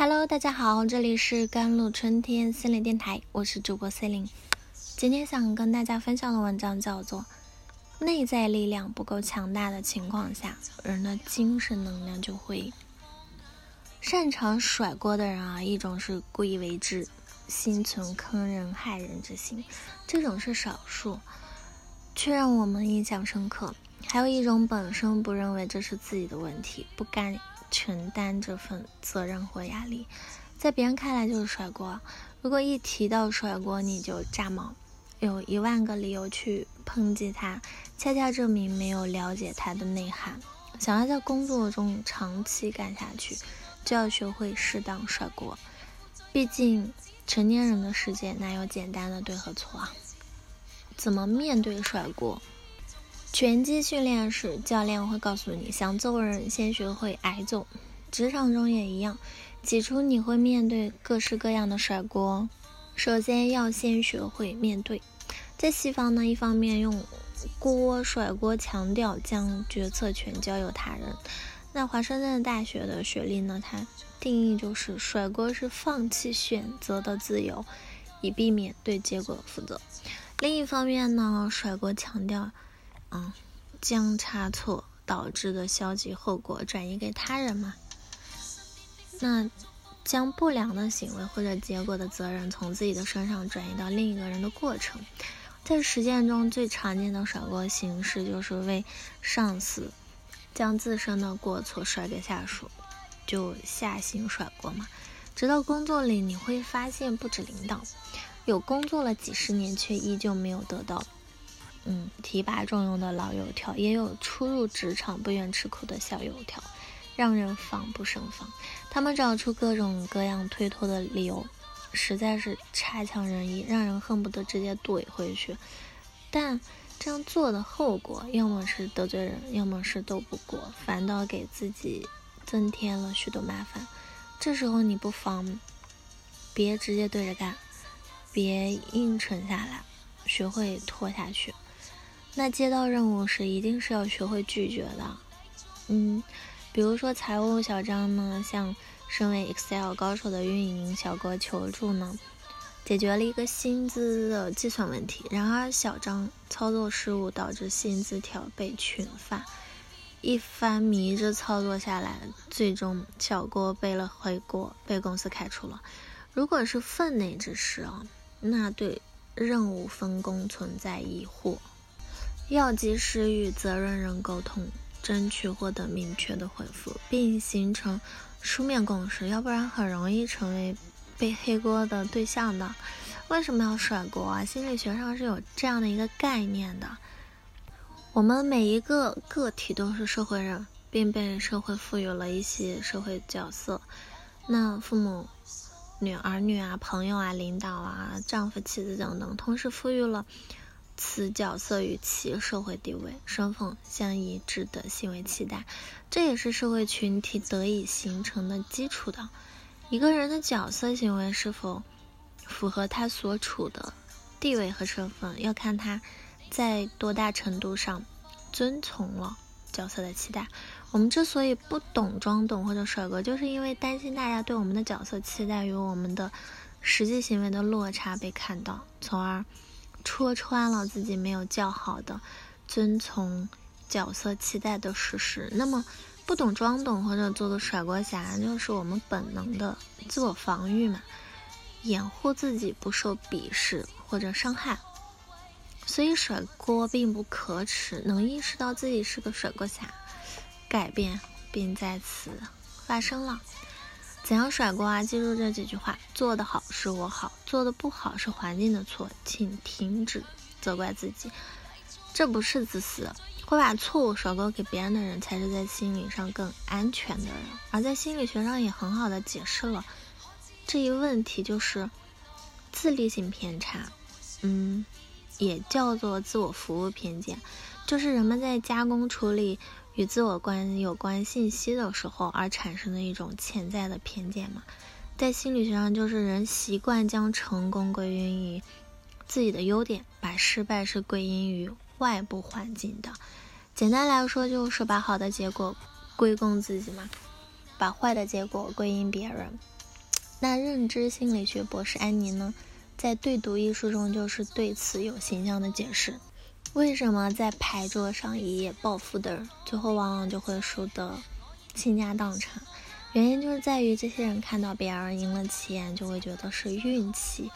Hello，大家好，这里是甘露春天心理电台，我是主播 C 琳。今天想跟大家分享的文章叫做《内在力量不够强大的情况下，人的精神能量就会擅长甩锅的人啊》。一种是故意为之，心存坑人害人之心，这种是少数，却让我们印象深刻。还有一种本身不认为这是自己的问题，不甘承担这份责任或压力，在别人看来就是甩锅。如果一提到甩锅，你就炸毛，有一万个理由去抨击他，恰恰证明没有了解他的内涵。想要在工作中长期干下去，就要学会适当甩锅。毕竟成年人的世界哪有简单的对和错啊？怎么面对甩锅？拳击训练时，教练会告诉你，想揍人先学会挨揍。职场中也一样，起初你会面对各式各样的甩锅，首先要先学会面对。在西方呢，一方面用锅甩锅强调将决策权交由他人。那华盛顿大学的学历呢，它定义就是甩锅是放弃选择的自由，以避免对结果负责。另一方面呢，甩锅强调。嗯，将差错导致的消极后果转移给他人嘛？那将不良的行为或者结果的责任从自己的身上转移到另一个人的过程，在实践中最常见的甩锅形式就是为上司将自身的过错甩给下属，就下行甩锅嘛。直到工作里你会发现，不止领导有工作了几十年却依旧没有得到。嗯，提拔重用的老油条，也有初入职场不愿吃苦的小油条，让人防不胜防。他们找出各种各样推脱的理由，实在是差强人意，让人恨不得直接怼回去。但这样做的后果，要么是得罪人，要么是斗不过，反倒给自己增添了许多麻烦。这时候你不妨别直接对着干，别硬撑下来，学会拖下去。那接到任务时，一定是要学会拒绝的。嗯，比如说财务小张呢，向身为 Excel 高手的运营小哥求助呢，解决了一个薪资的计算问题。然而小张操作失误，导致薪资条被群发。一番迷之操作下来，最终小郭背了回锅，被公司开除了。如果是分内之事啊，那对任务分工存在疑惑。要及时与责任人沟通，争取获得明确的回复，并形成书面共识，要不然很容易成为背黑锅的对象的。为什么要甩锅啊？心理学上是有这样的一个概念的：我们每一个个体都是社会人，并被社会赋予了一些社会角色。那父母、女儿女啊、朋友啊、领导啊、丈夫、妻子等等，同时赋予了。此角色与其社会地位、身份相一致的行为期待，这也是社会群体得以形成的基础的。一个人的角色行为是否符合他所处的地位和身份，要看他在多大程度上遵从了角色的期待。我们之所以不懂装懂或者甩锅，就是因为担心大家对我们的角色期待与我们的实际行为的落差被看到，从而。戳穿了自己没有较好的遵从角色期待的事实，那么不懂装懂或者做个甩锅侠，就是我们本能的自我防御嘛，掩护自己不受鄙视或者伤害。所以甩锅并不可耻，能意识到自己是个甩锅侠，改变并在此发生了。怎样甩锅啊？记住这几句话：做得好是我好，做的不好是环境的错，请停止责怪自己，这不是自私。会把错误甩锅给别人的人，才是在心理上更安全的人。而在心理学上也很好的解释了这一问题，就是自利性偏差，嗯，也叫做自我服务偏见，就是人们在加工处理。与自我关有关信息的时候而产生的一种潜在的偏见嘛，在心理学上就是人习惯将成功归因于自己的优点，把失败是归因于外部环境的。简单来说就是把好的结果归功自己嘛，把坏的结果归因别人。那认知心理学博士安妮呢，在《对读》一书中就是对此有形象的解释。为什么在牌桌上一夜暴富的人，最后往往就会输得倾家荡产？原因就是在于这些人看到别人赢了钱，就会觉得是运气，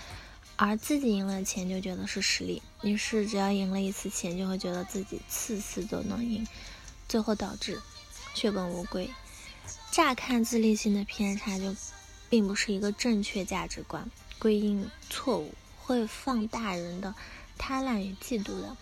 而自己赢了钱就觉得是实力。于是只要赢了一次钱，就会觉得自己次次都能赢，最后导致血本无归。乍看自立性的偏差就。并不是一个正确价值观，归因错误会放大人的贪婪与嫉妒的。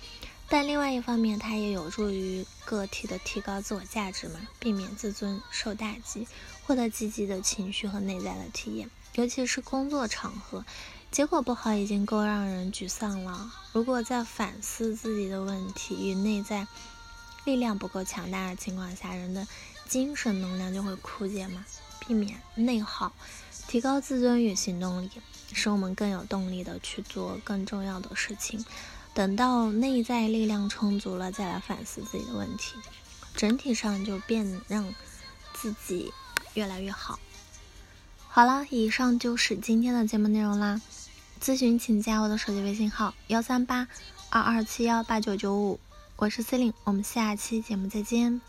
但另外一方面，它也有助于个体的提高自我价值嘛，避免自尊受打击，获得积极的情绪和内在的体验。尤其是工作场合，结果不好已经够让人沮丧了。如果在反思自己的问题与内在力量不够强大的情况下，人的精神能量就会枯竭嘛。避免内耗，提高自尊与行动力，使我们更有动力的去做更重要的事情。等到内在力量充足了，再来反思自己的问题，整体上就变让自己越来越好。好了，以上就是今天的节目内容啦。咨询请加我的手机微信号：幺三八二二七幺八九九五，我是 C 琳，我们下期节目再见。